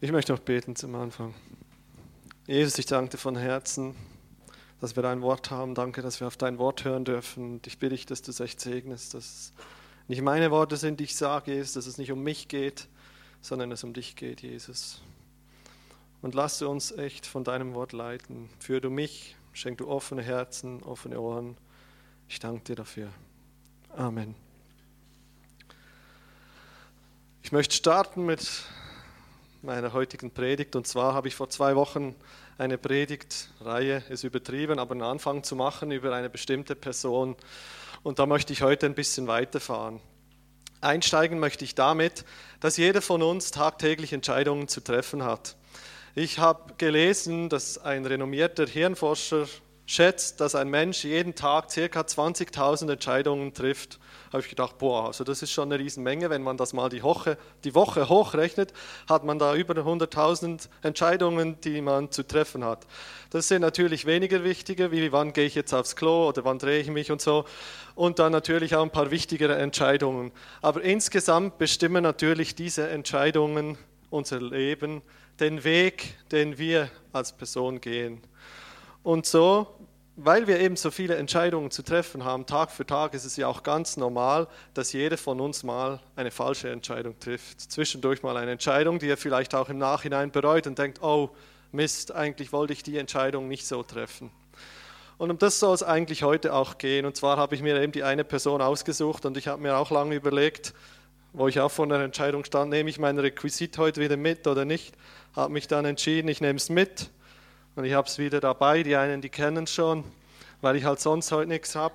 Ich möchte noch beten zum Anfang. Jesus, ich danke dir von Herzen, dass wir dein Wort haben. Danke, dass wir auf dein Wort hören dürfen. Ich bitte dich, dass du es echt segnest, dass es nicht meine Worte sind, die ich sage, Jesus, dass es nicht um mich geht, sondern es um dich geht, Jesus. Und lass du uns echt von deinem Wort leiten. Führe du mich, schenk du offene Herzen, offene Ohren. Ich danke dir dafür. Amen. Ich möchte starten mit meiner heutigen Predigt. Und zwar habe ich vor zwei Wochen eine Predigtreihe, ist übertrieben, aber einen Anfang zu machen über eine bestimmte Person. Und da möchte ich heute ein bisschen weiterfahren. Einsteigen möchte ich damit, dass jeder von uns tagtäglich Entscheidungen zu treffen hat. Ich habe gelesen, dass ein renommierter Hirnforscher schätzt, dass ein Mensch jeden Tag ca. 20.000 Entscheidungen trifft habe ich gedacht, boah, also das ist schon eine Riesenmenge. Wenn man das mal die Woche, die Woche hochrechnet, hat man da über 100.000 Entscheidungen, die man zu treffen hat. Das sind natürlich weniger wichtige, wie wann gehe ich jetzt aufs Klo oder wann drehe ich mich und so. Und dann natürlich auch ein paar wichtigere Entscheidungen. Aber insgesamt bestimmen natürlich diese Entscheidungen unser Leben, den Weg, den wir als Person gehen. Und so weil wir eben so viele Entscheidungen zu treffen haben, Tag für Tag, ist es ja auch ganz normal, dass jeder von uns mal eine falsche Entscheidung trifft. Zwischendurch mal eine Entscheidung, die er vielleicht auch im Nachhinein bereut und denkt, oh Mist, eigentlich wollte ich die Entscheidung nicht so treffen. Und um das soll es eigentlich heute auch gehen. Und zwar habe ich mir eben die eine Person ausgesucht und ich habe mir auch lange überlegt, wo ich auch vor einer Entscheidung stand, nehme ich mein Requisit heute wieder mit oder nicht. Habe mich dann entschieden, ich nehme es mit und ich habe es wieder dabei, die einen, die kennen schon, weil ich halt sonst heute nichts habe.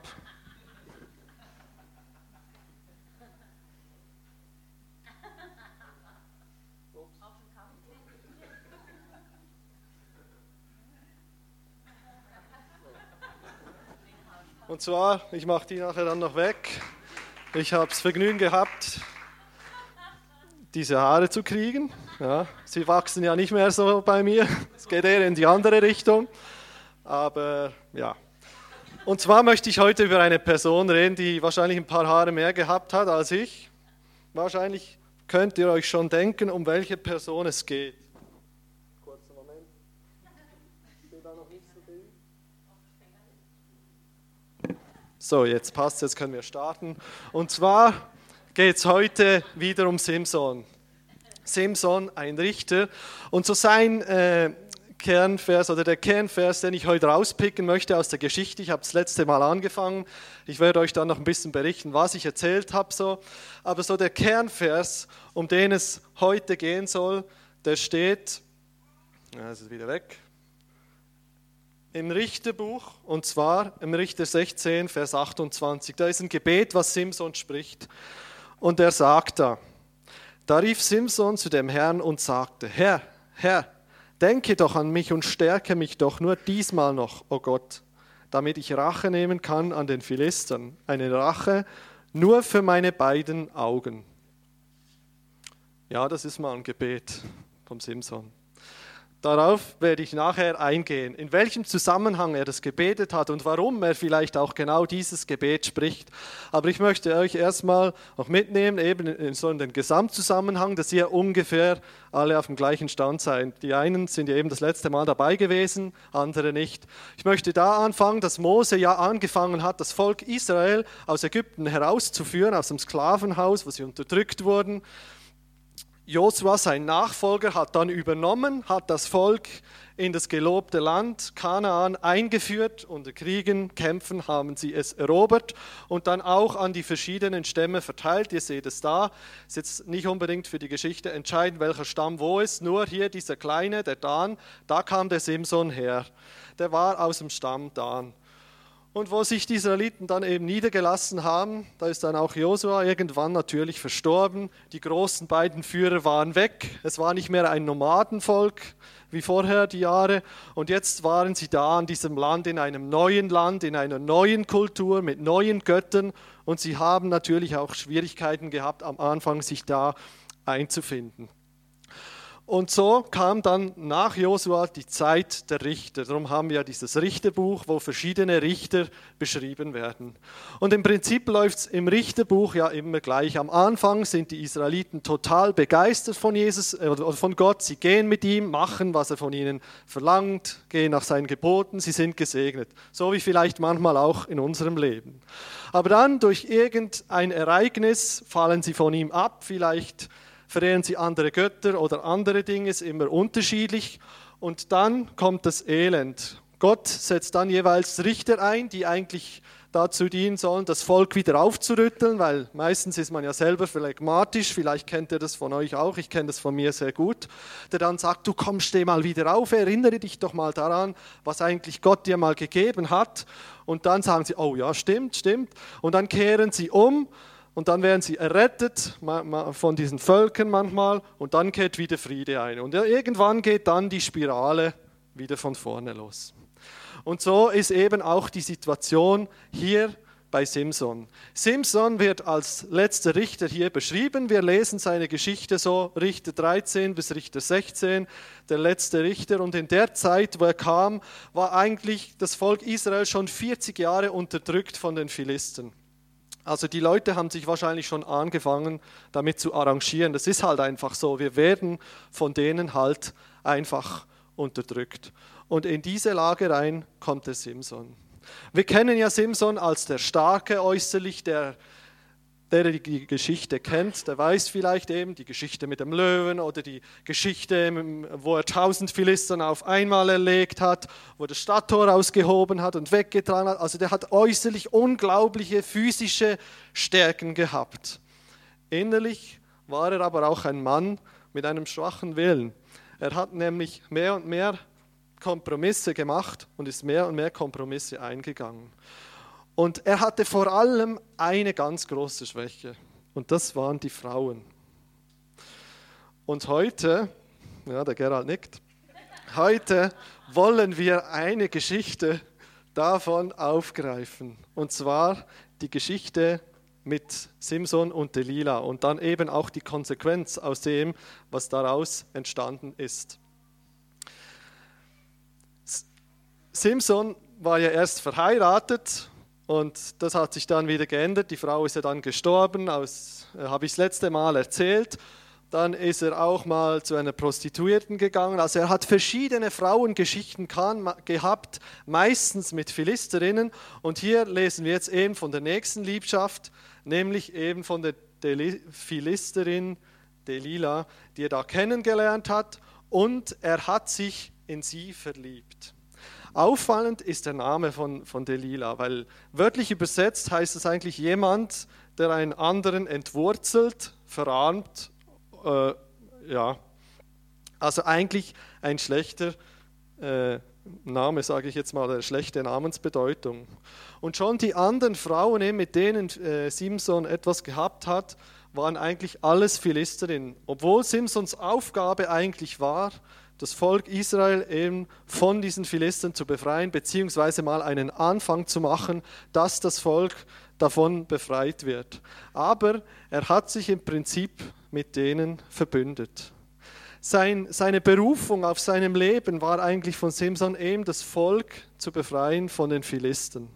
Und zwar, ich mache die nachher dann noch weg. Ich habe das Vergnügen gehabt, diese Haare zu kriegen. Ja, sie wachsen ja nicht mehr so bei mir. Es geht eher in die andere Richtung. Aber ja. Und zwar möchte ich heute über eine Person reden, die wahrscheinlich ein paar Haare mehr gehabt hat als ich. Wahrscheinlich könnt ihr euch schon denken, um welche Person es geht. Kurzer Moment. So, jetzt passt, jetzt können wir starten. Und zwar geht es heute wieder um Simson. Simson, ein Richter. Und so sein äh, Kernvers oder der Kernvers, den ich heute rauspicken möchte aus der Geschichte. Ich habe das letzte Mal angefangen. Ich werde euch dann noch ein bisschen berichten, was ich erzählt habe. So. Aber so der Kernvers, um den es heute gehen soll, der steht, ja, ist wieder weg, im Richterbuch und zwar im Richter 16, Vers 28. Da ist ein Gebet, was Simson spricht. Und er sagt da, da rief Simson zu dem Herrn und sagte, Herr, Herr, denke doch an mich und stärke mich doch nur diesmal noch, o oh Gott, damit ich Rache nehmen kann an den Philistern, eine Rache nur für meine beiden Augen. Ja, das ist mal ein Gebet vom Simson. Darauf werde ich nachher eingehen, in welchem Zusammenhang er das gebetet hat und warum er vielleicht auch genau dieses Gebet spricht. Aber ich möchte euch erstmal noch mitnehmen, eben in so den Gesamtzusammenhang, dass ihr ungefähr alle auf dem gleichen Stand seid. Die einen sind ja eben das letzte Mal dabei gewesen, andere nicht. Ich möchte da anfangen, dass Mose ja angefangen hat, das Volk Israel aus Ägypten herauszuführen, aus dem Sklavenhaus, wo sie unterdrückt wurden. Josua, sein Nachfolger, hat dann übernommen, hat das Volk in das gelobte Land Kanaan eingeführt. Unter Kriegen, Kämpfen haben sie es erobert und dann auch an die verschiedenen Stämme verteilt. Ihr seht es da. Ist jetzt nicht unbedingt für die Geschichte entscheidend, welcher Stamm wo ist. Nur hier dieser kleine, der Dan, da kam der Simson her. Der war aus dem Stamm Dan. Und wo sich die Israeliten dann eben niedergelassen haben, da ist dann auch Josua irgendwann natürlich verstorben. Die großen beiden Führer waren weg. Es war nicht mehr ein Nomadenvolk wie vorher die Jahre. Und jetzt waren sie da in diesem Land, in einem neuen Land, in einer neuen Kultur mit neuen Göttern. Und sie haben natürlich auch Schwierigkeiten gehabt, am Anfang sich da einzufinden. Und so kam dann nach Josua die Zeit der Richter. Darum haben wir ja dieses Richterbuch, wo verschiedene Richter beschrieben werden. Und im Prinzip läuft es im Richterbuch ja immer gleich. Am Anfang sind die Israeliten total begeistert von Jesus äh, oder von Gott. Sie gehen mit ihm, machen, was er von ihnen verlangt, gehen nach seinen Geboten. Sie sind gesegnet. So wie vielleicht manchmal auch in unserem Leben. Aber dann durch irgendein Ereignis fallen sie von ihm ab. Vielleicht verehren sie andere Götter oder andere Dinge, ist immer unterschiedlich. Und dann kommt das Elend. Gott setzt dann jeweils Richter ein, die eigentlich dazu dienen sollen, das Volk wieder aufzurütteln, weil meistens ist man ja selber phlegmatisch, vielleicht kennt ihr das von euch auch, ich kenne das von mir sehr gut, der dann sagt, du kommst, steh mal wieder auf, erinnere dich doch mal daran, was eigentlich Gott dir mal gegeben hat. Und dann sagen sie, oh ja, stimmt, stimmt. Und dann kehren sie um und dann werden sie errettet von diesen Völkern manchmal und dann kehrt wieder Friede ein. Und irgendwann geht dann die Spirale wieder von vorne los. Und so ist eben auch die Situation hier bei Simson. Simson wird als letzter Richter hier beschrieben. Wir lesen seine Geschichte so, Richter 13 bis Richter 16, der letzte Richter. Und in der Zeit, wo er kam, war eigentlich das Volk Israel schon 40 Jahre unterdrückt von den Philisten. Also die Leute haben sich wahrscheinlich schon angefangen, damit zu arrangieren. Das ist halt einfach so. Wir werden von denen halt einfach unterdrückt. Und in diese Lage rein kommt der Simson. Wir kennen ja Simson als der Starke äußerlich, der der die Geschichte kennt, der weiß vielleicht eben die Geschichte mit dem Löwen oder die Geschichte, wo er tausend Philistern auf einmal erlegt hat, wo das Stadttor ausgehoben hat und weggetragen hat. Also der hat äußerlich unglaubliche physische Stärken gehabt. Innerlich war er aber auch ein Mann mit einem schwachen Willen. Er hat nämlich mehr und mehr Kompromisse gemacht und ist mehr und mehr Kompromisse eingegangen. Und er hatte vor allem eine ganz große Schwäche und das waren die Frauen. Und heute, ja, der Gerald nickt, heute wollen wir eine Geschichte davon aufgreifen. Und zwar die Geschichte mit Simson und Delilah und dann eben auch die Konsequenz aus dem, was daraus entstanden ist. Simson war ja erst verheiratet und das hat sich dann wieder geändert. Die Frau ist ja dann gestorben, äh, habe ich das letzte Mal erzählt. Dann ist er auch mal zu einer Prostituierten gegangen. Also er hat verschiedene Frauengeschichten gehabt, meistens mit Philisterinnen. Und hier lesen wir jetzt eben von der nächsten Liebschaft, nämlich eben von der Philisterin Delila, die er da kennengelernt hat. Und er hat sich in sie verliebt. Auffallend ist der Name von, von Delilah, weil wörtlich übersetzt heißt es eigentlich jemand, der einen anderen entwurzelt, verarmt. Äh, ja, also eigentlich ein schlechter äh, Name, sage ich jetzt mal, eine schlechte Namensbedeutung. Und schon die anderen Frauen, mit denen äh, Simson etwas gehabt hat, waren eigentlich alles Philisterinnen. Obwohl Simsons Aufgabe eigentlich war, das Volk Israel eben von diesen Philistern zu befreien, beziehungsweise mal einen Anfang zu machen, dass das Volk davon befreit wird. Aber er hat sich im Prinzip mit denen verbündet. Sein, seine Berufung auf seinem Leben war eigentlich von Simson eben das Volk zu befreien von den Philisten.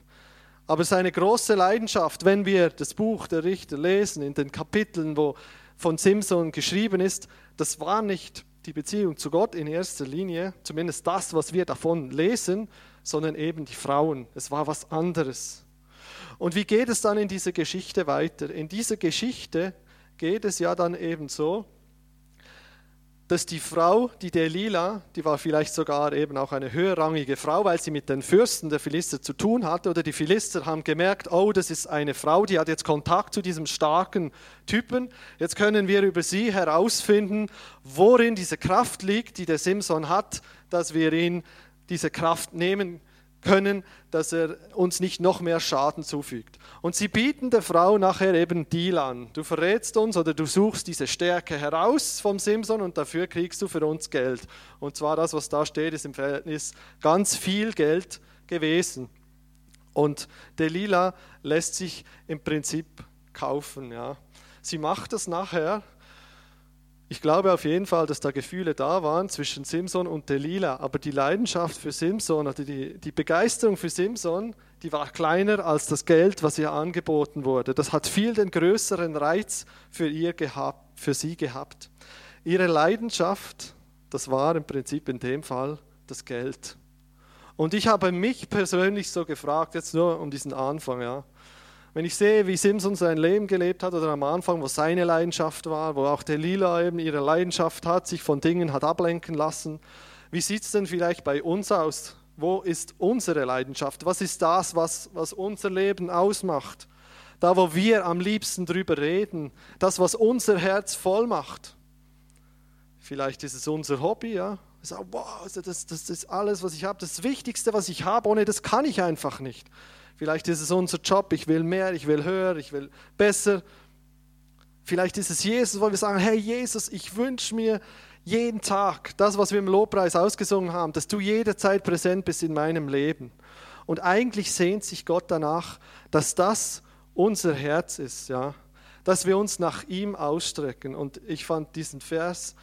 Aber seine große Leidenschaft, wenn wir das Buch der Richter lesen, in den Kapiteln, wo von Simson geschrieben ist, das war nicht die Beziehung zu Gott in erster Linie, zumindest das, was wir davon lesen, sondern eben die Frauen. Es war was anderes. Und wie geht es dann in dieser Geschichte weiter? In dieser Geschichte geht es ja dann eben so, dass die Frau, die Delila, die war vielleicht sogar eben auch eine höherrangige Frau, weil sie mit den Fürsten der Philister zu tun hatte, oder die Philister haben gemerkt, oh, das ist eine Frau, die hat jetzt Kontakt zu diesem starken Typen. Jetzt können wir über sie herausfinden, worin diese Kraft liegt, die der Simson hat, dass wir ihn diese Kraft nehmen können, dass er uns nicht noch mehr Schaden zufügt. Und sie bieten der Frau nachher eben Deal an. Du verrätst uns oder du suchst diese Stärke heraus vom Simson und dafür kriegst du für uns Geld. Und zwar das, was da steht, ist im Verhältnis ganz viel Geld gewesen. Und Delila lässt sich im Prinzip kaufen. Ja. Sie macht das nachher Ich glaube auf jeden Fall, dass da Gefühle da waren zwischen Simson und Delilah, aber die Leidenschaft für Simson, also die, die Begeisterung für Simson, die war kleiner als das Geld, was ihr angeboten wurde. Das hat viel den größeren Reiz für, ihr gehabt, für sie gehabt. Ihre Leidenschaft, das war im Prinzip in dem Fall das Geld. Und ich habe mich persönlich so gefragt, jetzt nur um diesen Anfang, ja. Wenn ich sehe, wie Simson sein Leben gelebt hat oder am Anfang, wo seine Leidenschaft war, wo auch Delilah eben ihre Leidenschaft hat, sich von Dingen hat ablenken lassen, wie sieht es denn vielleicht bei uns aus? Wo ist unsere Leidenschaft? Was ist das, was, was unser Leben ausmacht? Da, wo wir am liebsten drüber reden, das, was unser Herz voll macht. Vielleicht ist es unser Hobby, ja. Wow, also das, das ist alles, was ich habe, das Wichtigste, was ich habe, ohne das kann ich einfach nicht. Vielleicht ist es unser Job, ich will mehr, ich will höher, ich will besser. Vielleicht ist es Jesus, wo wir sagen, hey Jesus, ich wünsche mir jeden Tag das, was wir im Lobpreis ausgesungen haben, dass du jederzeit präsent bist in meinem Leben. Und eigentlich sehnt sich Gott danach, dass das unser Herz ist, ja, dass wir uns nach ihm ausstrecken. Und ich fand diesen Vers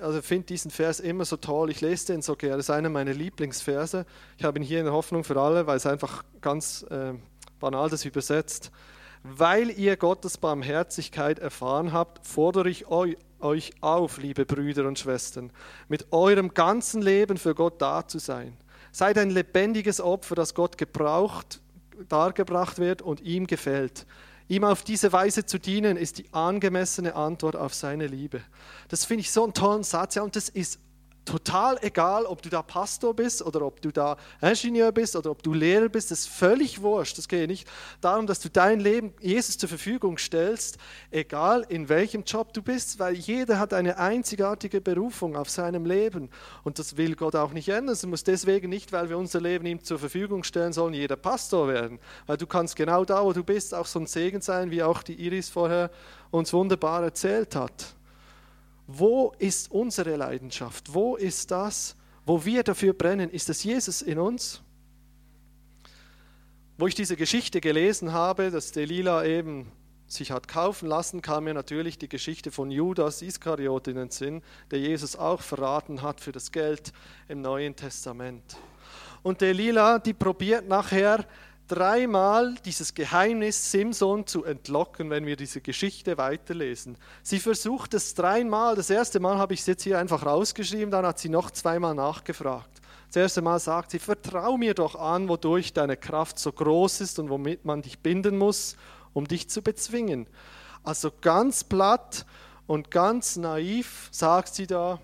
also finde diesen Vers immer so toll. Ich lese den so gerne. Das ist einer meiner Lieblingsverse. Ich habe ihn hier in der Hoffnung für alle, weil es einfach ganz äh, banal das übersetzt. Weil ihr Gottes Barmherzigkeit erfahren habt, fordere ich euch auf, liebe Brüder und Schwestern, mit eurem ganzen Leben für Gott da zu sein. Seid ein lebendiges Opfer, das Gott gebraucht, dargebracht wird und ihm gefällt. Ihm auf diese Weise zu dienen, ist die angemessene Antwort auf seine Liebe. Das finde ich so einen tollen Satz. Ja, und das ist total egal, ob du da Pastor bist oder ob du da Ingenieur bist oder ob du Lehrer bist, das ist völlig wurscht. Es geht nicht darum, dass du dein Leben Jesus zur Verfügung stellst, egal in welchem Job du bist, weil jeder hat eine einzigartige Berufung auf seinem Leben und das will Gott auch nicht ändern. Es muss deswegen nicht, weil wir unser Leben ihm zur Verfügung stellen sollen, jeder Pastor werden, weil du kannst genau da, wo du bist, auch so ein Segen sein, wie auch die Iris vorher uns wunderbar erzählt hat. Wo ist unsere Leidenschaft? Wo ist das, wo wir dafür brennen? Ist es Jesus in uns? Wo ich diese Geschichte gelesen habe, dass Delila eben sich hat kaufen lassen, kam mir natürlich die Geschichte von Judas Iskariot in den Sinn, der Jesus auch verraten hat für das Geld im Neuen Testament. Und Delila, die probiert nachher dreimal dieses Geheimnis Simson zu entlocken, wenn wir diese Geschichte weiterlesen. Sie versucht es dreimal. Das erste Mal habe ich es jetzt hier einfach rausgeschrieben, dann hat sie noch zweimal nachgefragt. Das erste Mal sagt sie, vertrau mir doch an, wodurch deine Kraft so groß ist und womit man dich binden muss, um dich zu bezwingen. Also ganz platt und ganz naiv sagt sie da,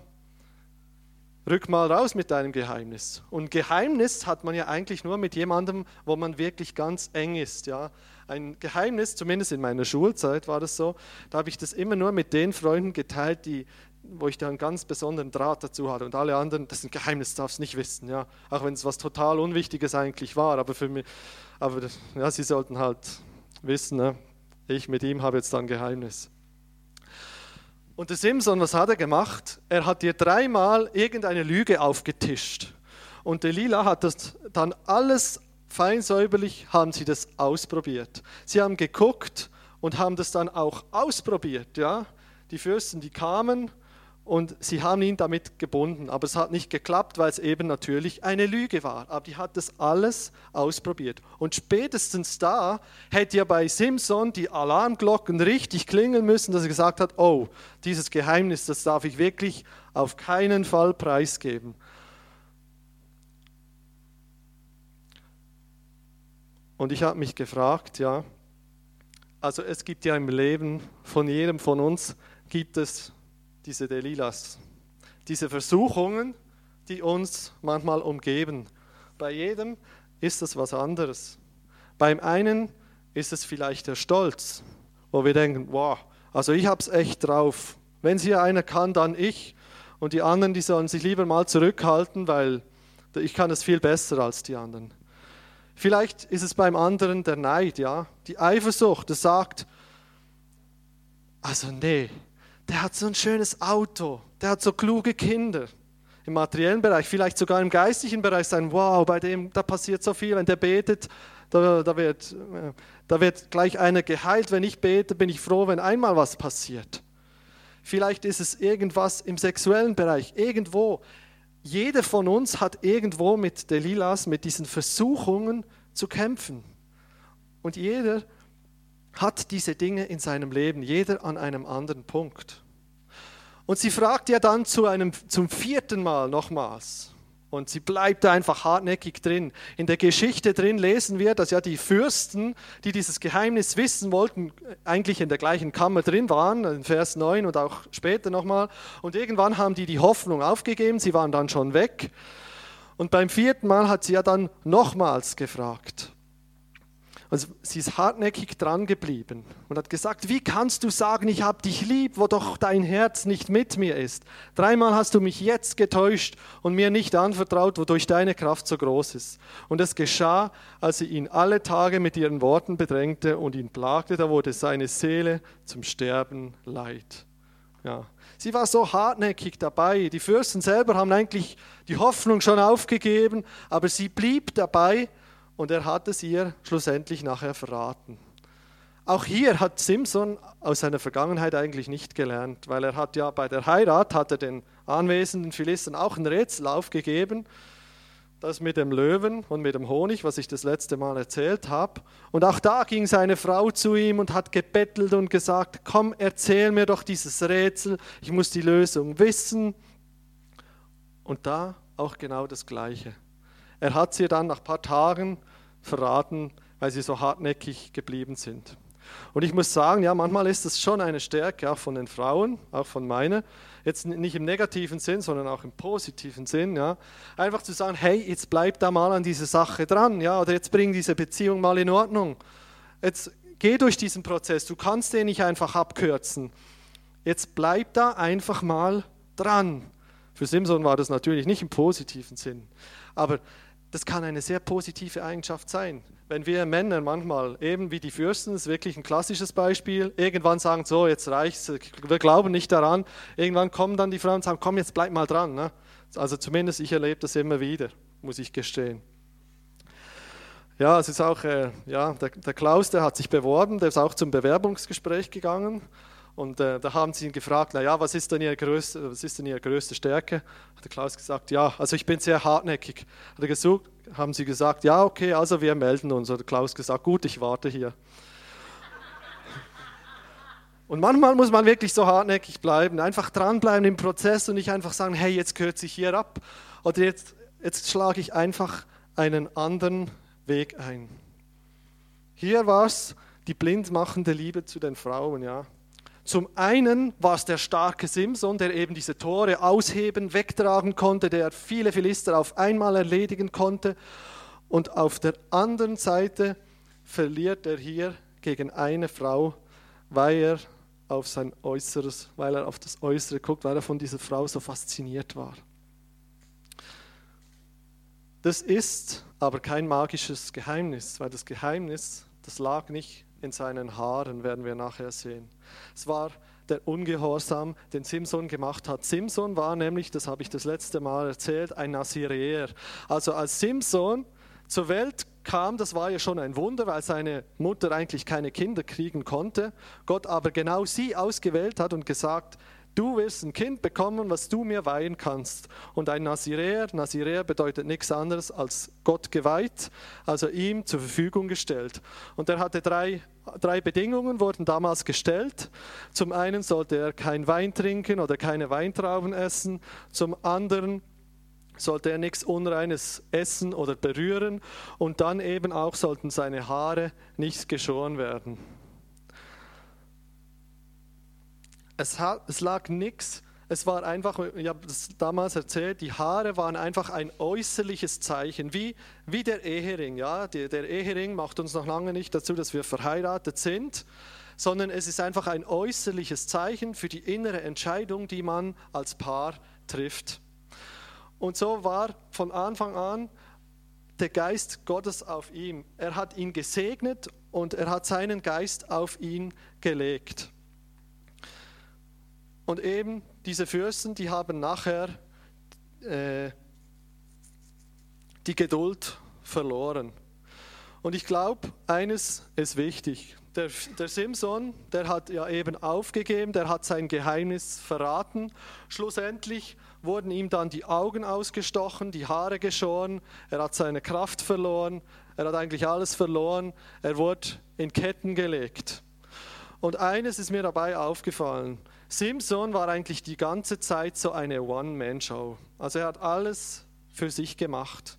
rück mal raus mit deinem Geheimnis. Und Geheimnis hat man ja eigentlich nur mit jemandem, wo man wirklich ganz eng ist. Ja? Ein Geheimnis, zumindest in meiner Schulzeit war das so, da habe ich das immer nur mit den Freunden geteilt, die, wo ich da einen ganz besonderen Draht dazu hatte. Und alle anderen, das ist ein Geheimnis, darfst nicht wissen. Ja? Auch wenn es was total Unwichtiges eigentlich war. Aber für mich, aber ja, sie sollten halt wissen, ne? ich mit ihm habe jetzt dann ein Geheimnis. Und der Simson, was hat er gemacht? Er hat dir dreimal irgendeine Lüge aufgetischt. Und Delilah hat das dann alles feinsäuberlich, haben sie das ausprobiert. Sie haben geguckt und haben das dann auch ausprobiert. Ja? Die Fürsten, die kamen und sie haben ihn damit gebunden. Aber es hat nicht geklappt, weil es eben natürlich eine Lüge war. Aber die hat das alles ausprobiert. Und spätestens da hätte ja bei Simpson die Alarmglocken richtig klingeln müssen, dass er gesagt hat, oh, dieses Geheimnis, das darf ich wirklich auf keinen Fall preisgeben. Und ich habe mich gefragt, ja, also es gibt ja im Leben von jedem von uns, gibt es diese Delilahs, diese Versuchungen, die uns manchmal umgeben. Bei jedem ist es was anderes. Beim einen ist es vielleicht der Stolz, wo wir denken, wow, also ich habe es echt drauf. Wenn es hier einer kann, dann ich. Und die anderen, die sollen sich lieber mal zurückhalten, weil ich kann es viel besser als die anderen. Vielleicht ist es beim anderen der Neid, ja, die Eifersucht, das sagt, also nee, der hat so ein schönes Auto, der hat so kluge Kinder. Im materiellen Bereich, vielleicht sogar im geistlichen Bereich sein, wow, bei dem, da passiert so viel, wenn der betet, da, da, wird, da wird gleich einer geheilt. Wenn ich bete, bin ich froh, wenn einmal was passiert. Vielleicht ist es irgendwas im sexuellen Bereich, irgendwo. Jeder von uns hat irgendwo mit Delilahs, mit diesen Versuchungen zu kämpfen. Und jeder hat diese Dinge in seinem Leben, jeder an einem anderen Punkt. Und sie fragt ja dann zu einem, zum vierten Mal nochmals, und sie bleibt einfach hartnäckig drin. In der Geschichte drin lesen wir, dass ja die Fürsten, die dieses Geheimnis wissen wollten, eigentlich in der gleichen Kammer drin waren, in Vers 9 und auch später nochmal. Und irgendwann haben die die Hoffnung aufgegeben, sie waren dann schon weg. Und beim vierten Mal hat sie ja dann nochmals gefragt. Und sie ist hartnäckig dran geblieben und hat gesagt, wie kannst du sagen, ich habe dich lieb, wo doch dein Herz nicht mit mir ist? Dreimal hast du mich jetzt getäuscht und mir nicht anvertraut, wodurch deine Kraft so groß ist. Und es geschah, als sie ihn alle Tage mit ihren Worten bedrängte und ihn plagte, da wurde seine Seele zum Sterben leid. Ja. Sie war so hartnäckig dabei. Die Fürsten selber haben eigentlich die Hoffnung schon aufgegeben, aber sie blieb dabei und er hat es ihr schlussendlich nachher verraten. Auch hier hat Simson aus seiner Vergangenheit eigentlich nicht gelernt, weil er hat ja bei der Heirat hat er den anwesenden Philistern auch ein Rätsel aufgegeben, das mit dem Löwen und mit dem Honig, was ich das letzte Mal erzählt habe. Und auch da ging seine Frau zu ihm und hat gebettelt und gesagt, komm, erzähl mir doch dieses Rätsel, ich muss die Lösung wissen. Und da auch genau das Gleiche. Er hat sie dann nach ein paar Tagen verraten, weil sie so hartnäckig geblieben sind. Und ich muss sagen, ja, manchmal ist das schon eine Stärke, auch von den Frauen, auch von meiner, jetzt nicht im negativen Sinn, sondern auch im positiven Sinn, ja, einfach zu sagen, hey, jetzt bleib da mal an dieser Sache dran, ja, oder jetzt bring diese Beziehung mal in Ordnung. Jetzt geh durch diesen Prozess, du kannst den nicht einfach abkürzen. Jetzt bleib da einfach mal dran. Für Simson war das natürlich nicht im positiven Sinn, aber das kann eine sehr positive Eigenschaft sein. Wenn wir Männer manchmal, eben wie die Fürsten, das ist wirklich ein klassisches Beispiel, irgendwann sagen, so, jetzt reicht's, wir glauben nicht daran, irgendwann kommen dann die Frauen und sagen, komm, jetzt bleib mal dran. Ne? Also zumindest ich erlebe das immer wieder, muss ich gestehen. Ja, es ist auch, äh, ja, der, der Klaus, der hat sich beworben, der ist auch zum Bewerbungsgespräch gegangen und äh, da haben sie ihn gefragt, naja, was ist denn Ihre größte, was ist denn Ihre größte Stärke? Hat der Klaus gesagt, ja, also ich bin sehr hartnäckig. Hat er gesucht, haben sie gesagt, ja, okay, also wir melden uns. Hat der Klaus gesagt, gut, ich warte hier. Und manchmal muss man wirklich so hartnäckig bleiben, einfach dranbleiben im Prozess und nicht einfach sagen, hey, jetzt kürze ich hier ab oder jetzt, jetzt schlage ich einfach einen anderen Weg ein. Hier war es die blindmachende Liebe zu den Frauen, ja. Zum einen war es der starke Simson, der eben diese Tore ausheben, wegtragen konnte, der viele Philister auf einmal erledigen konnte. Und auf der anderen Seite verliert er hier gegen eine Frau, weil er auf sein Äußeres, weil er auf das Äußere guckt, weil er von dieser Frau so fasziniert war. Das ist aber kein magisches Geheimnis, weil das Geheimnis, das lag nicht in seinen Haaren, werden wir nachher sehen. Es war der Ungehorsam, den Simson gemacht hat. Simson war nämlich, das habe ich das letzte Mal erzählt, ein Nazireer. Also als Simson zur Welt kam, das war ja schon ein Wunder, weil seine Mutter eigentlich keine Kinder kriegen konnte. Gott aber genau sie ausgewählt hat und gesagt, Du wirst ein Kind bekommen, was du mir weihen kannst. Und ein Naziräer, Naziräer bedeutet nichts anderes als Gott geweiht, also ihm zur Verfügung gestellt. Und er hatte drei, drei Bedingungen, wurden damals gestellt. Zum einen sollte er kein Wein trinken oder keine Weintrauben essen. Zum anderen sollte er nichts Unreines essen oder berühren. Und dann eben auch sollten seine Haare nicht geschoren werden. Es, es lag nichts. Es war einfach, ich habe das damals erzählt, die Haare waren einfach ein äußerliches Zeichen, wie, wie der Ehering. Ja? Der, der Ehering macht uns noch lange nicht dazu, dass wir verheiratet sind, sondern es ist einfach ein äußerliches Zeichen für die innere Entscheidung, die man als Paar trifft. Und so war von Anfang an der Geist Gottes auf ihm. Er hat ihn gesegnet und er hat seinen Geist auf ihn gelegt. Und eben diese Fürsten, die haben nachher äh, die Geduld verloren. Und ich glaube, eines ist wichtig. der, der Simson, der hat ja eben aufgegeben, der hat sein Geheimnis verraten. Schlussendlich wurden ihm dann die Augen ausgestochen, die Haare geschoren, er hat seine Kraft verloren, er hat eigentlich alles verloren, er wurde in Ketten gelegt. Und eines ist mir dabei aufgefallen. Simson war eigentlich die ganze Zeit so eine One-Man-Show. Also er hat alles für sich gemacht.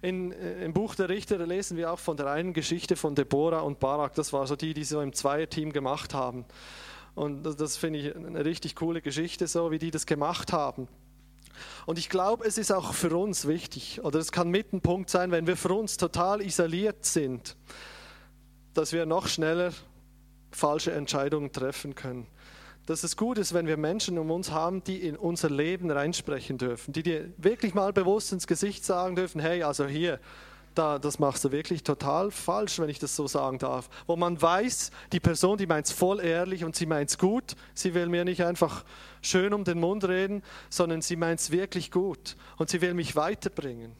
In, äh, Im Buch der Richter lesen wir auch von der einen Geschichte von Deborah und Barak. Das war so die, die so im Zweierteam gemacht haben. Und das, das finde ich eine richtig coole Geschichte, so wie die das gemacht haben. Und ich glaube, es ist auch für uns wichtig, oder es kann mit ein Punkt sein, wenn wir für uns total isoliert sind, dass wir noch schneller falsche Entscheidungen treffen können dass es gut ist, wenn wir Menschen um uns haben, die in unser Leben reinsprechen dürfen, die dir wirklich mal bewusst ins Gesicht sagen dürfen, hey, also hier, da, das machst du wirklich total falsch, wenn ich das so sagen darf. Wo man weiß, die Person, die meint es voll ehrlich und sie meint es gut, sie will mir nicht einfach schön um den Mund reden, sondern sie meint es wirklich gut und sie will mich weiterbringen.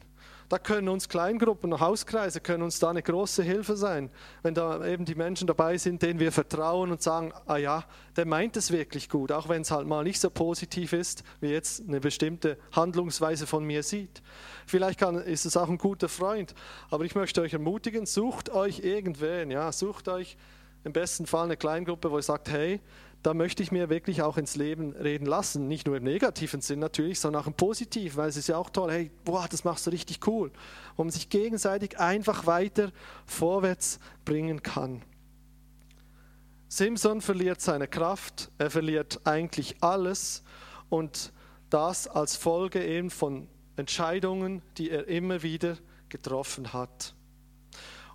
Da können uns Kleingruppen, Hauskreise, können uns da eine große Hilfe sein, wenn da eben die Menschen dabei sind, denen wir vertrauen und sagen, ah ja, der meint es wirklich gut, auch wenn es halt mal nicht so positiv ist, wie jetzt eine bestimmte Handlungsweise von mir sieht. Vielleicht kann, ist es auch ein guter Freund, aber ich möchte euch ermutigen, sucht euch irgendwen, ja, sucht euch im besten Fall eine Kleingruppe, wo ihr sagt, hey, da möchte ich mir wirklich auch ins Leben reden lassen. Nicht nur im negativen Sinn natürlich, sondern auch im positiven, weil es ist ja auch toll, hey, boah, das machst du richtig cool. Wo man sich gegenseitig einfach weiter vorwärts bringen kann. Simson verliert seine Kraft, er verliert eigentlich alles und das als Folge eben von Entscheidungen, die er immer wieder getroffen hat.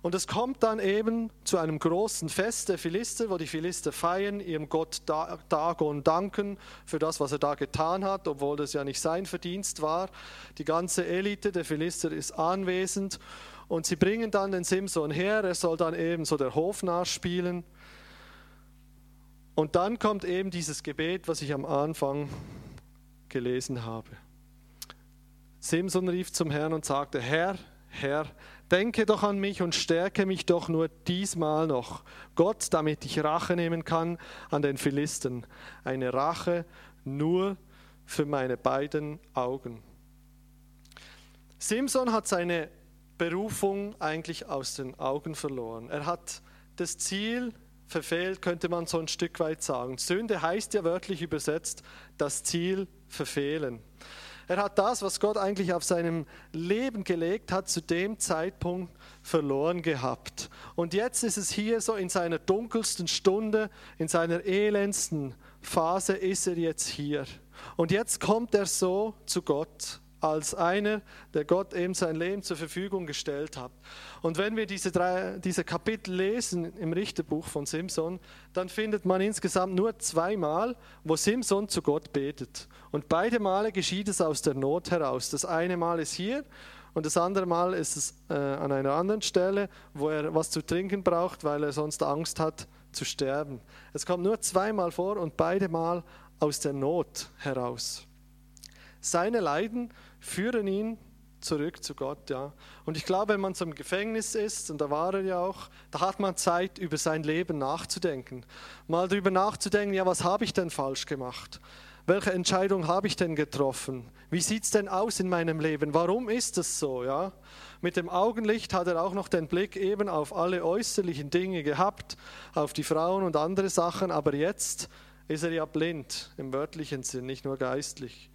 Und es kommt dann eben zu einem großen Fest der Philister, wo die Philister feiern, ihrem Gott Dagon danken für das, was er da getan hat, obwohl das ja nicht sein Verdienst war. Die ganze Elite der Philister ist anwesend und sie bringen dann den Simson her, er soll dann eben so der Hofnarr spielen. Und dann kommt eben dieses Gebet, was ich am Anfang gelesen habe. Simson rief zum Herrn und sagte, Herr, Herr, denke doch an mich und stärke mich doch nur diesmal noch, Gott, damit ich Rache nehmen kann an den Philisten. Eine Rache nur für meine beiden Augen. Simson hat seine Berufung eigentlich aus den Augen verloren. Er hat das Ziel verfehlt, könnte man so ein Stück weit sagen. Sünde heißt ja wörtlich übersetzt, das Ziel verfehlen. Er hat das, was Gott eigentlich auf seinem Leben gelegt hat, zu dem Zeitpunkt verloren gehabt. Und jetzt ist es hier so in seiner dunkelsten Stunde, in seiner elendsten Phase ist er jetzt hier. Und jetzt kommt er so zu Gott als einer, der Gott eben sein Leben zur Verfügung gestellt hat. Und wenn wir diese, drei, diese Kapitel lesen im Richterbuch von Simson, dann findet man insgesamt nur zweimal, wo Simson zu Gott betet. Und beide Male geschieht es aus der Not heraus. Das eine Mal ist hier und das andere Mal ist es äh, an einer anderen Stelle, wo er was zu trinken braucht, weil er sonst Angst hat zu sterben. Es kommt nur zweimal vor und beide Mal aus der Not heraus. Seine Leiden führen ihn zurück zu Gott, ja. Und ich glaube, wenn man zum Gefängnis ist, und da war er ja auch, da hat man Zeit, über sein Leben nachzudenken. Mal darüber nachzudenken, ja, was habe ich denn falsch gemacht? Welche Entscheidung habe ich denn getroffen? Wie sieht es denn aus in meinem Leben? Warum ist es so, ja? Mit dem Augenlicht hat er auch noch den Blick eben auf alle äußerlichen Dinge gehabt, auf die Frauen und andere Sachen, aber jetzt ist er ja blind im wörtlichen Sinn, nicht nur geistlich.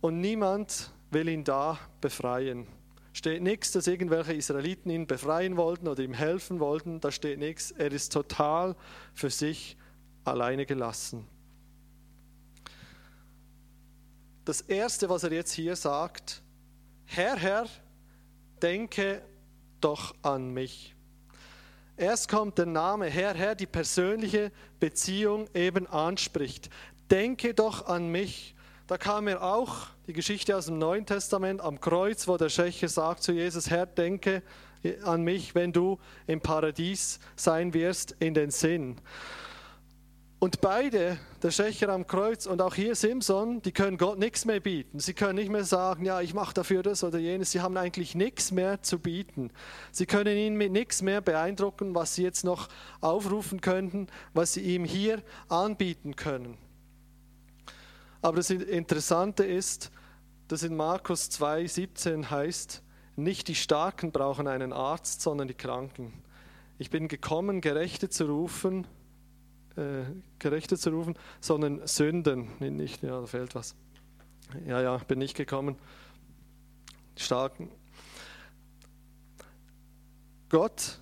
Und niemand will ihn da befreien. Steht nichts, dass irgendwelche Israeliten ihn befreien wollten oder ihm helfen wollten. Da steht nichts. Er ist total für sich alleine gelassen. Das Erste, was er jetzt hier sagt, Herr, Herr, denke doch an mich. Erst kommt der Name Herr, Herr, die persönliche Beziehung eben anspricht. Denke doch an mich. Da kam mir auch die Geschichte aus dem Neuen Testament am Kreuz, wo der Schächer sagt zu Jesus, Herr, denke an mich, wenn du im Paradies sein wirst, in den Sinn. Und beide, der Schächer am Kreuz und auch hier Simson, die können Gott nichts mehr bieten. Sie können nicht mehr sagen, ja, ich mache dafür das oder jenes. Sie haben eigentlich nichts mehr zu bieten. Sie können ihn mit nichts mehr beeindrucken, was sie jetzt noch aufrufen könnten, was sie ihm hier anbieten können. Aber das Interessante ist, dass in Markus 2,17 heißt, nicht die Starken brauchen einen Arzt, sondern die Kranken. Ich bin gekommen, Gerechte zu rufen, äh, Gerechte zu rufen, sondern Sünden. Nicht, ja, da fehlt was. Ja, ja, bin nicht gekommen. Starken. Gott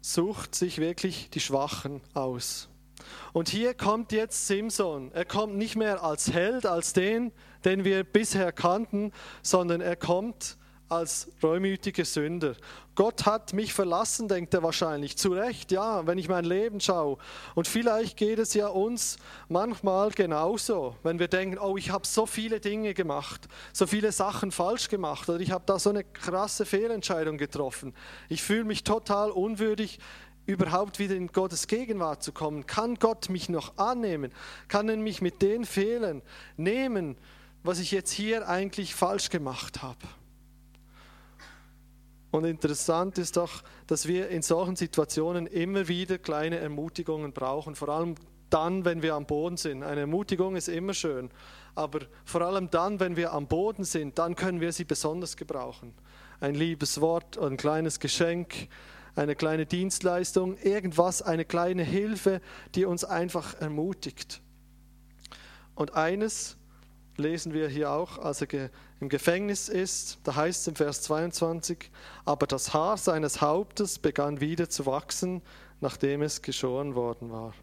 sucht sich wirklich die Schwachen aus. Und hier kommt jetzt Simson. Er kommt nicht mehr als Held, als den, den wir bisher kannten, sondern er kommt als reumütiger Sünder. Gott hat mich verlassen, denkt er wahrscheinlich. Zu Recht, ja, wenn ich mein Leben schaue. Und vielleicht geht es ja uns manchmal genauso, wenn wir denken, oh, ich habe so viele Dinge gemacht, so viele Sachen falsch gemacht oder ich habe da so eine krasse Fehlentscheidung getroffen. Ich fühle mich total unwürdig, überhaupt wieder in Gottes Gegenwart zu kommen. Kann Gott mich noch annehmen? Kann er mich mit den Fehlern nehmen, was ich jetzt hier eigentlich falsch gemacht habe? Und interessant ist doch, dass wir in solchen Situationen immer wieder kleine Ermutigungen brauchen, vor allem dann, wenn wir am Boden sind. Eine Ermutigung ist immer schön, aber vor allem dann, wenn wir am Boden sind, dann können wir sie besonders gebrauchen. Ein liebes Wort, ein kleines Geschenk, eine kleine Dienstleistung, irgendwas, eine kleine Hilfe, die uns einfach ermutigt. Und eines lesen wir hier auch, als er im Gefängnis ist, da heißt es im Vers 22, aber das Haar seines Hauptes begann wieder zu wachsen, nachdem es geschoren worden war.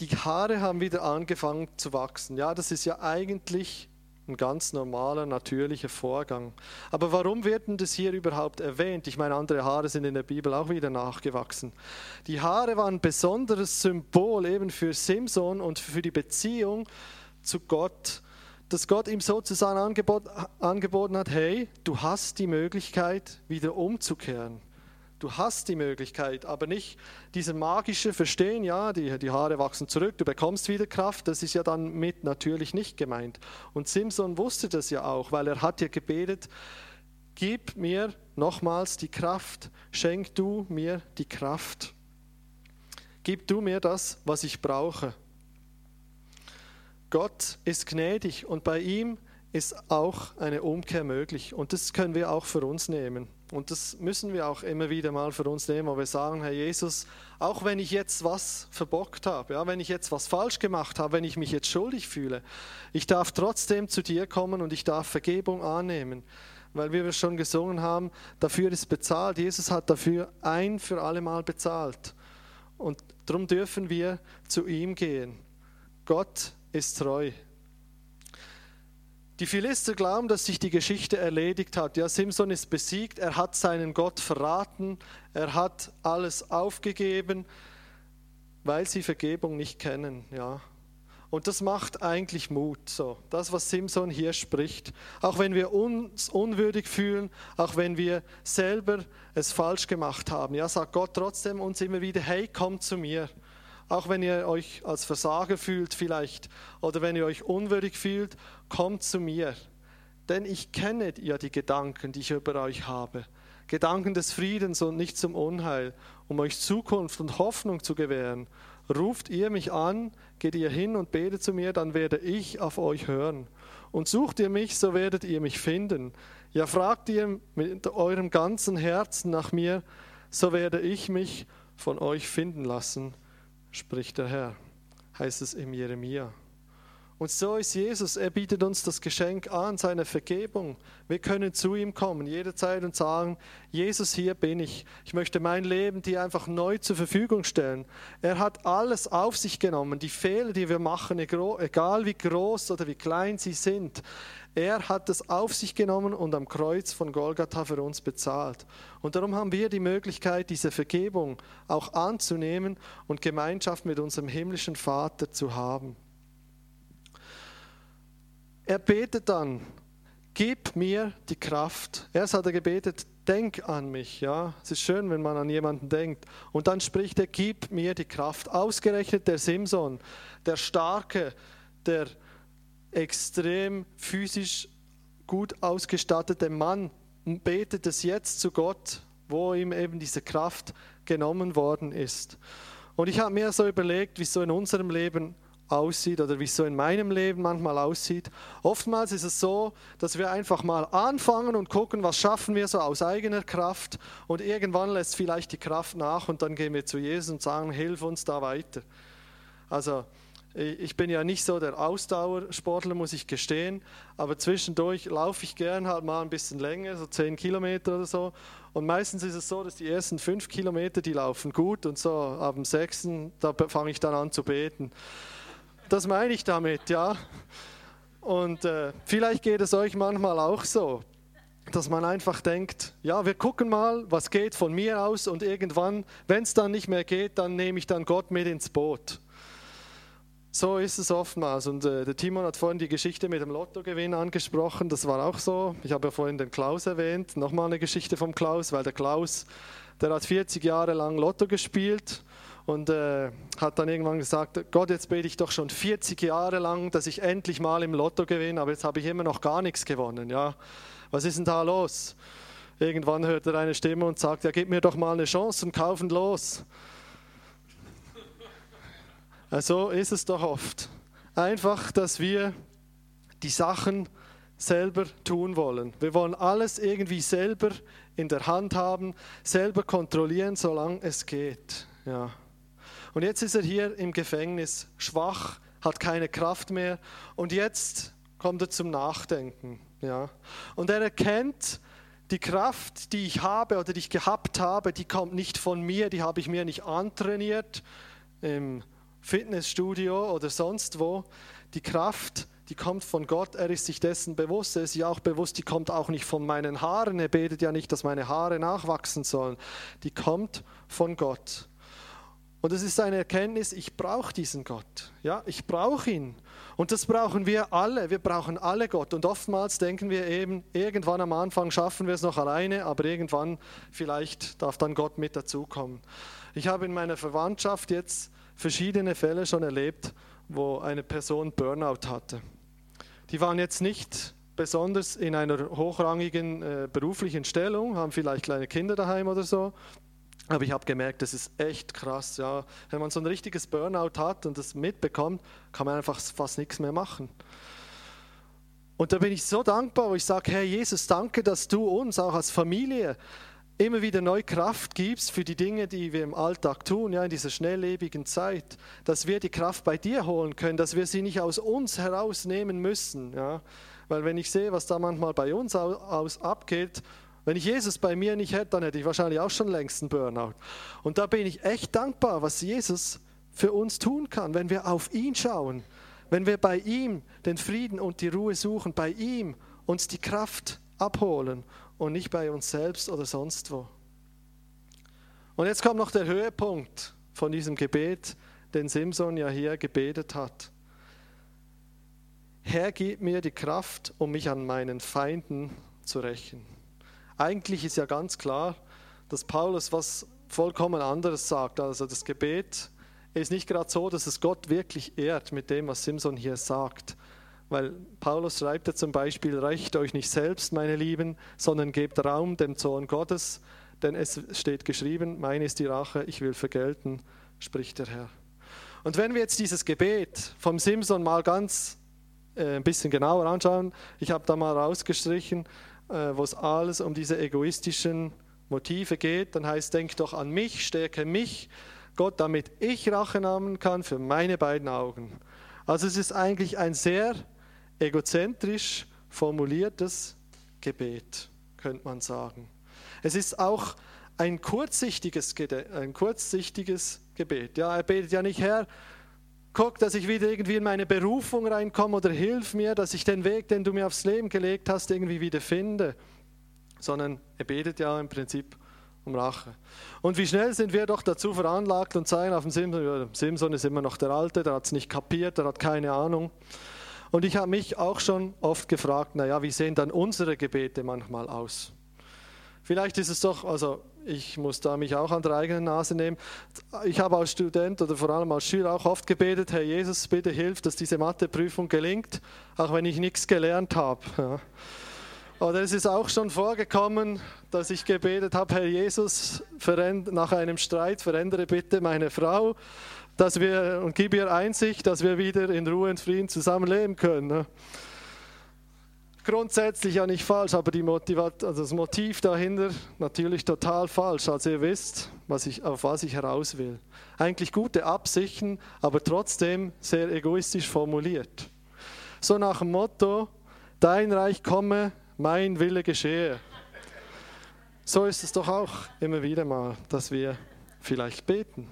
Die Haare haben wieder angefangen zu wachsen. Ja, das ist ja eigentlich ein ganz normaler, natürlicher Vorgang. Aber warum wird denn das hier überhaupt erwähnt? Ich meine, andere Haare sind in der Bibel auch wieder nachgewachsen. Die Haare waren ein besonderes Symbol eben für Simson und für die Beziehung zu Gott, dass Gott ihm sozusagen angeboten hat, hey, du hast die Möglichkeit, wieder umzukehren. Du hast die Möglichkeit, aber nicht diese magische Verstehen, ja, die, die Haare wachsen zurück, du bekommst wieder Kraft, das ist ja dann mit natürlich nicht gemeint. Und Simson wusste das ja auch, weil er hat ja gebetet, gib mir nochmals die Kraft, schenk du mir die Kraft. Gib du mir das, was ich brauche. Gott ist gnädig und bei ihm ist auch eine Umkehr möglich. Und das können wir auch für uns nehmen. Und das müssen wir auch immer wieder mal für uns nehmen, wo wir sagen, Herr Jesus, auch wenn ich jetzt was verbockt habe, ja, wenn ich jetzt was falsch gemacht habe, wenn ich mich jetzt schuldig fühle, ich darf trotzdem zu dir kommen und ich darf Vergebung annehmen. Weil wie wir schon gesungen haben, dafür ist bezahlt. Jesus hat dafür ein für alle Mal bezahlt. Und darum dürfen wir zu ihm gehen. Gott ist treu. Die Philister glauben, dass sich die Geschichte erledigt hat. Ja, Simson ist besiegt, er hat seinen Gott verraten, er hat alles aufgegeben, weil sie Vergebung nicht kennen. Ja. Und das macht eigentlich Mut. So, das, was Simson hier spricht. Auch wenn wir uns unwürdig fühlen, auch wenn wir selber es falsch gemacht haben, ja, sagt Gott trotzdem uns immer wieder: Hey, komm zu mir. Auch wenn ihr euch als Versager fühlt vielleicht oder wenn ihr euch unwürdig fühlt, kommt zu mir. Denn ich kenne ja die Gedanken, die ich über euch habe. Gedanken des Friedens und nicht zum Unheil, um euch Zukunft und Hoffnung zu gewähren. Ruft ihr mich an, geht ihr hin und betet zu mir, dann werde ich auf euch hören. Und sucht ihr mich, so werdet ihr mich finden. Ja, fragt ihr mit eurem ganzen Herzen nach mir, so werde ich mich von euch finden lassen spricht der Herr, heißt es im Jeremia. Und so ist Jesus, er bietet uns das Geschenk an, seine Vergebung. Wir können zu ihm kommen jederzeit und sagen, Jesus, hier bin ich. Ich möchte mein Leben dir einfach neu zur Verfügung stellen. Er hat alles auf sich genommen, die Fehler, die wir machen, egal wie groß oder wie klein sie sind. Er hat es auf sich genommen und am Kreuz von Golgatha für uns bezahlt. Und darum haben wir die Möglichkeit, diese Vergebung auch anzunehmen und Gemeinschaft mit unserem himmlischen Vater zu haben. Er betet dann, gib mir die Kraft. Erst hat er gebetet, denk an mich, ja. Es ist schön, wenn man an jemanden denkt. Und dann spricht er, gib mir die Kraft. Ausgerechnet der Simson, der starke, der extrem physisch gut ausgestattete Mann, betet es jetzt zu Gott, wo ihm eben diese Kraft genommen worden ist. Und ich habe mir so überlegt, wie so in unserem Leben aussieht oder wie es so in meinem Leben manchmal aussieht. Oftmals ist es so, dass wir einfach mal anfangen und gucken, was schaffen wir so aus eigener Kraft und irgendwann lässt vielleicht die Kraft nach und dann gehen wir zu Jesus und sagen, hilf uns da weiter. Also ich bin ja nicht so der Ausdauersportler, muss ich gestehen, aber zwischendurch laufe ich gern halt mal ein bisschen länger, so 10 Kilometer oder so. Und meistens ist es so, dass die ersten 5 Kilometer, die laufen gut und so ab dem sechsten, da fange ich dann an zu beten. Das meine ich damit, ja. Und äh, vielleicht geht es euch manchmal auch so, dass man einfach denkt, ja, wir gucken mal, was geht von mir aus und irgendwann, wenn es dann nicht mehr geht, dann nehme ich dann Gott mit ins Boot. So ist es oftmals. Und äh, der Timon hat vorhin die Geschichte mit dem Lottogewinn angesprochen. Das war auch so. Ich habe ja vorhin den Klaus erwähnt. Nochmal eine Geschichte vom Klaus, weil der Klaus, der hat 40 Jahre lang Lotto gespielt und äh, hat dann irgendwann gesagt, Gott, jetzt bete ich doch schon 40 Jahre lang, dass ich endlich mal im Lotto gewinne, aber jetzt habe ich immer noch gar nichts gewonnen. Ja, was ist denn da los? Irgendwann hört er eine Stimme und sagt, ja, gib mir doch mal eine Chance und kaufen los. So ist es doch oft. Einfach, dass wir die Sachen selber tun wollen. Wir wollen alles irgendwie selber in der Hand haben, selber kontrollieren, solange es geht. Ja. Und jetzt ist er hier im Gefängnis, schwach, hat keine Kraft mehr. Und jetzt kommt er zum Nachdenken. Ja. Und er erkennt, die Kraft, die ich habe oder die ich gehabt habe, die kommt nicht von mir, die habe ich mir nicht antrainiert im Fitnessstudio oder sonst wo. Die Kraft, die kommt von Gott, er ist sich dessen bewusst, er ist sich auch bewusst, die kommt auch nicht von meinen Haaren, er betet ja nicht, dass meine Haare nachwachsen sollen, die kommt von Gott. Und es ist eine Erkenntnis, ich brauche diesen Gott. Ja, ich brauche ihn. Und das brauchen wir alle. Wir brauchen alle Gott. Und oftmals denken wir eben, irgendwann am Anfang schaffen wir es noch alleine, aber irgendwann vielleicht darf dann Gott mit dazukommen. Ich habe in meiner Verwandtschaft jetzt verschiedene Fälle schon erlebt, wo eine Person Burnout hatte. Die waren jetzt nicht besonders in einer hochrangigen äh, beruflichen Stellung, haben vielleicht kleine Kinder daheim oder so, aber ich habe gemerkt, das ist echt krass. Ja. Wenn man so ein richtiges Burnout hat und das mitbekommt, kann man einfach fast nichts mehr machen. Und da bin ich so dankbar, wo ich sage, Herr Jesus, danke, dass du uns auch als Familie immer wieder neue Kraft gibst für die Dinge, die wir im Alltag tun, ja, in dieser schnelllebigen Zeit, dass wir die Kraft bei dir holen können, dass wir sie nicht aus uns herausnehmen müssen. Ja. Weil wenn ich sehe, was da manchmal bei uns aus abgeht, wenn ich Jesus bei mir nicht hätte, dann hätte ich wahrscheinlich auch schon längst einen Burnout. Und da bin ich echt dankbar, was Jesus für uns tun kann, wenn wir auf ihn schauen, wenn wir bei ihm den Frieden und die Ruhe suchen, bei ihm uns die Kraft abholen und nicht bei uns selbst oder sonst wo. Und jetzt kommt noch der Höhepunkt von diesem Gebet, den Simson ja hier gebetet hat. Herr, gib mir die Kraft, um mich an meinen Feinden zu rächen. Eigentlich ist ja ganz klar, dass Paulus was vollkommen anderes sagt. Also das Gebet ist nicht gerade so, dass es Gott wirklich ehrt mit dem, was Simson hier sagt. Weil Paulus schreibt ja zum Beispiel, rächt euch nicht selbst, meine Lieben, sondern gebt Raum dem Zorn Gottes, denn es steht geschrieben, mein ist die Rache, ich will vergelten, spricht der Herr. Und wenn wir jetzt dieses Gebet vom Simson mal ganz äh, ein bisschen genauer anschauen, ich habe da mal rausgestrichen, wo es alles um diese egoistischen Motive geht, dann heißt, denk doch an mich, stärke mich, Gott, damit ich Rache nehmen kann für meine beiden Augen. Also es ist eigentlich ein sehr egozentrisch formuliertes Gebet, könnte man sagen. Es ist auch ein kurzsichtiges, ein kurzsichtiges Gebet. Ja, er betet ja nicht, Herr, guck, dass ich wieder irgendwie in meine Berufung reinkomme oder hilf mir, dass ich den Weg, den du mir aufs Leben gelegt hast, irgendwie wieder finde. Sondern er betet ja im Prinzip um Rache. Und wie schnell sind wir doch dazu veranlagt und zeigen auf dem Simson, Simson ist immer noch der Alte, der hat es nicht kapiert, der hat keine Ahnung. Und ich habe mich auch schon oft gefragt, naja, wie sehen dann unsere Gebete manchmal aus? Vielleicht ist es doch, also ich muss da mich auch an der eigenen Nase nehmen. Ich habe als Student oder vor allem als Schüler auch oft gebetet, Herr Jesus, bitte hilf, dass diese Matheprüfung gelingt, auch wenn ich nichts gelernt habe. Ja. Oder es ist auch schon vorgekommen, dass ich gebetet habe, Herr Jesus, nach einem Streit verändere bitte meine Frau, dass wir und gib ihr Einsicht, dass wir wieder in Ruhe und Frieden zusammenleben können. Grundsätzlich ja nicht falsch, aber die also das Motiv dahinter natürlich total falsch. Also ihr wisst, was ich, auf was ich heraus will. Eigentlich gute Absichten, aber trotzdem sehr egoistisch formuliert. So nach dem Motto, dein Reich komme, mein Wille geschehe. So ist es doch auch immer wieder mal, dass wir vielleicht beten.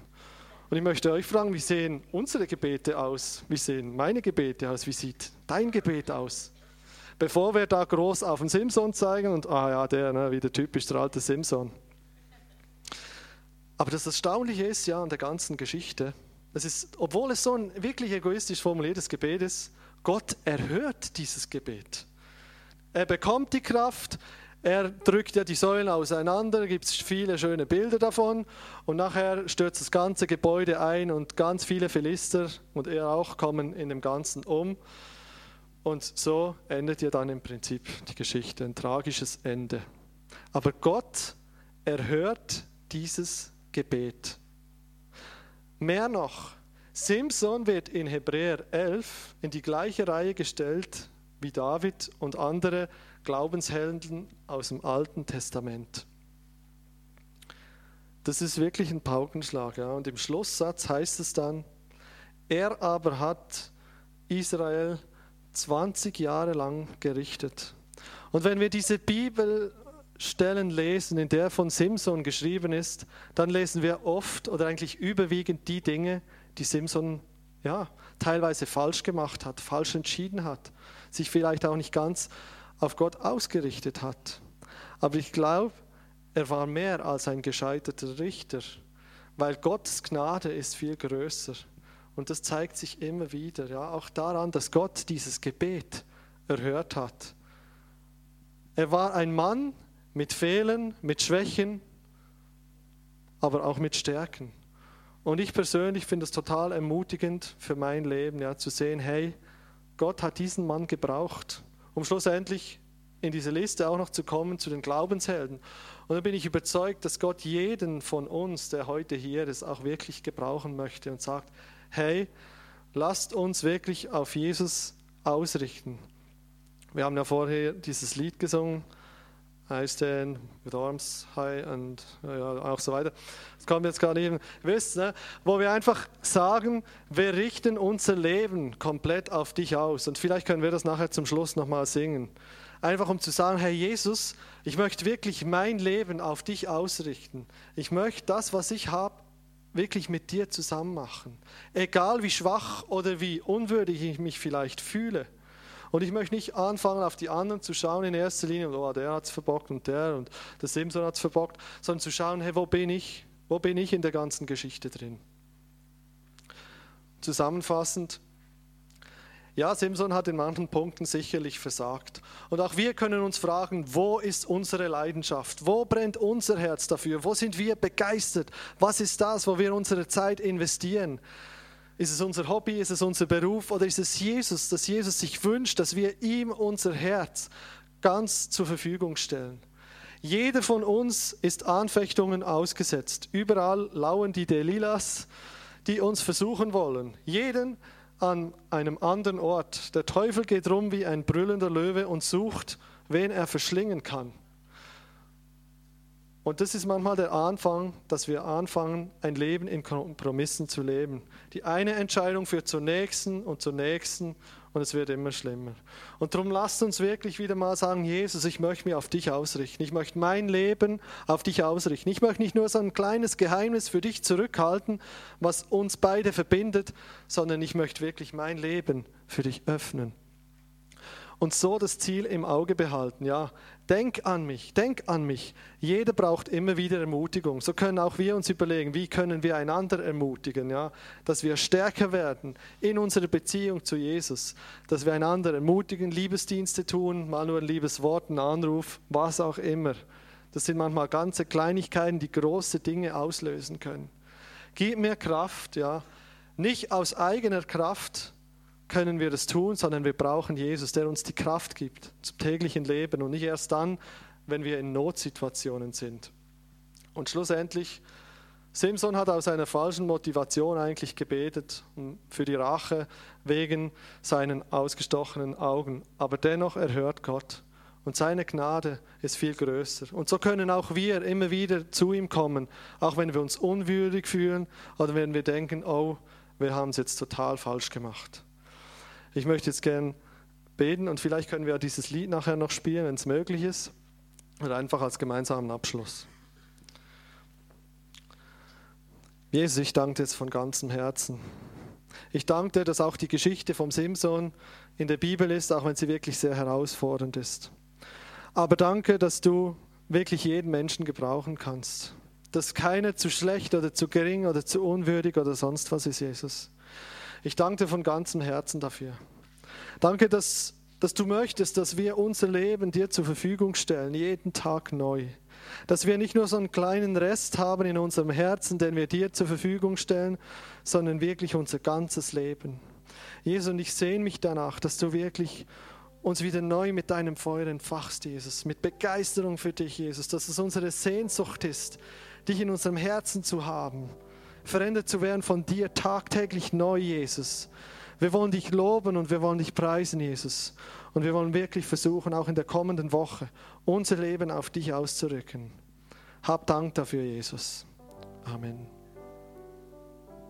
Und ich möchte euch fragen, wie sehen unsere Gebete aus? Wie sehen meine Gebete aus? Wie sieht dein Gebet aus? Bevor wir da groß auf den Simson zeigen und, ah ja, der, ne, wieder typisch der alte Simson. Aber das Erstaunliche ist ja an der ganzen Geschichte, es ist, obwohl es so ein wirklich egoistisch formuliertes Gebet ist, Gott erhört dieses Gebet. Er bekommt die Kraft, er drückt ja die Säulen auseinander, gibt es viele schöne Bilder davon und nachher stürzt das ganze Gebäude ein und ganz viele Philister und er auch kommen in dem Ganzen um. Und so endet ja dann im Prinzip die Geschichte, ein tragisches Ende. Aber Gott erhört dieses Gebet. Mehr noch, Simson wird in Hebräer 11 in die gleiche Reihe gestellt wie David und andere Glaubenshelden aus dem Alten Testament. Das ist wirklich ein Paukenschlag. Ja. Und im Schlusssatz heißt es dann, er aber hat Israel 20 Jahre lang gerichtet. Und wenn wir diese Bibelstellen lesen, in der von Simson geschrieben ist, dann lesen wir oft oder eigentlich überwiegend die Dinge, die Simson ja, teilweise falsch gemacht hat, falsch entschieden hat sich vielleicht auch nicht ganz auf Gott ausgerichtet hat. Aber ich glaube, er war mehr als ein gescheiterter Richter, weil Gottes Gnade ist viel größer. Und das zeigt sich immer wieder, ja, auch daran, dass Gott dieses Gebet erhört hat. Er war ein Mann mit Fehlern, mit Schwächen, aber auch mit Stärken. Und ich persönlich finde es total ermutigend für mein Leben, ja, zu sehen, hey, Gott hat diesen Mann gebraucht, um schlussendlich in diese Liste auch noch zu kommen zu den Glaubenshelden. Und da bin ich überzeugt, dass Gott jeden von uns, der heute hier ist, auch wirklich gebrauchen möchte und sagt, hey, lasst uns wirklich auf Jesus ausrichten. Wir haben ja vorher dieses Lied gesungen, I stand with arms high und ja, auch so weiter. Das kommt jetzt gar nicht. Wisst, ne? wo wir einfach sagen, wir richten unser Leben komplett auf dich aus. Und vielleicht können wir das nachher zum Schluss nochmal singen. Einfach um zu sagen, Herr Jesus, ich möchte wirklich mein Leben auf dich ausrichten. Ich möchte das, was ich habe, wirklich mit dir zusammen machen. Egal wie schwach oder wie unwürdig ich mich vielleicht fühle. Und ich möchte nicht anfangen, auf die anderen zu schauen in erster Linie, oh, der hat es verbockt und der und der Simson hat es verbockt, sondern zu schauen, hey, wo bin ich? Wo bin ich in der ganzen Geschichte drin? Zusammenfassend, ja, Simson hat in manchen Punkten sicherlich versagt. Und auch wir können uns fragen, wo ist unsere Leidenschaft? Wo brennt unser Herz dafür? Wo sind wir begeistert? Was ist das, wo wir unsere Zeit investieren? Ist es unser Hobby? Ist es unser Beruf? Oder ist es Jesus, dass Jesus sich wünscht, dass wir ihm unser Herz ganz zur Verfügung stellen? Jeder von uns ist Anfechtungen ausgesetzt. Überall lauern die Delilas, die uns versuchen wollen. Jeden an einem anderen Ort. Der Teufel geht rum wie ein brüllender Löwe und sucht, wen er verschlingen kann. Und das ist manchmal der Anfang, dass wir anfangen, ein Leben in Kompromissen zu leben. Die eine Entscheidung führt zur nächsten und zur nächsten und es wird immer schlimmer. Und darum lasst uns wirklich wieder mal sagen, Jesus, ich möchte mich auf dich ausrichten. Ich möchte mein Leben auf dich ausrichten. Ich möchte nicht nur so ein kleines Geheimnis für dich zurückhalten, was uns beide verbindet, sondern ich möchte wirklich mein Leben für dich öffnen und so das Ziel im Auge behalten. Ja, denk an mich, denk an mich. Jeder braucht immer wieder Ermutigung. So können auch wir uns überlegen, wie können wir einander ermutigen, ja, dass wir stärker werden in unserer Beziehung zu Jesus, dass wir einander ermutigen, Liebesdienste tun, mal nur ein liebes Wort, ein Anruf, was auch immer, Das sind manchmal ganze Kleinigkeiten, die große Dinge auslösen können. Gib mir Kraft, ja. Nicht aus eigener Kraft können wir das tun, sondern wir brauchen Jesus, der uns die Kraft gibt zum täglichen Leben und nicht erst dann, wenn wir in Notsituationen sind. Und schlussendlich, Simson hat aus einer falschen Motivation eigentlich gebetet für die Rache wegen seinen ausgestochenen Augen. Aber dennoch erhört Gott. Und seine Gnade ist viel größer. Und so können auch wir immer wieder zu ihm kommen, auch wenn wir uns unwürdig fühlen oder wenn wir denken, oh, wir haben es jetzt total falsch gemacht. Ich möchte jetzt gern beten und vielleicht können wir dieses Lied nachher noch spielen, wenn es möglich ist, oder einfach als gemeinsamen Abschluss. Jesus, ich danke dir jetzt von ganzem Herzen. Ich danke dir, dass auch die Geschichte vom Simson in der Bibel ist, auch wenn sie wirklich sehr herausfordernd ist. Aber danke, dass du wirklich jeden Menschen gebrauchen kannst. Dass keiner zu schlecht oder zu gering oder zu unwürdig oder sonst was ist, Jesus. Ich danke dir von ganzem Herzen dafür. Danke, dass, dass du möchtest, dass wir unser Leben dir zur Verfügung stellen, jeden Tag neu. Dass wir nicht nur so einen kleinen Rest haben in unserem Herzen, den wir dir zur Verfügung stellen, sondern wirklich unser ganzes Leben. Jesus, und ich sehne mich danach, dass du wirklich uns wieder neu mit deinem Feuer entfachst, Jesus, mit Begeisterung für dich, Jesus, dass es unsere Sehnsucht ist, dich in unserem Herzen zu haben verändert zu werden von dir tagtäglich neu, Jesus. Wir wollen dich loben und wir wollen dich preisen, Jesus. Und wir wollen wirklich versuchen, auch in der kommenden Woche unser Leben auf dich auszurücken. Hab Dank dafür, Jesus. Amen.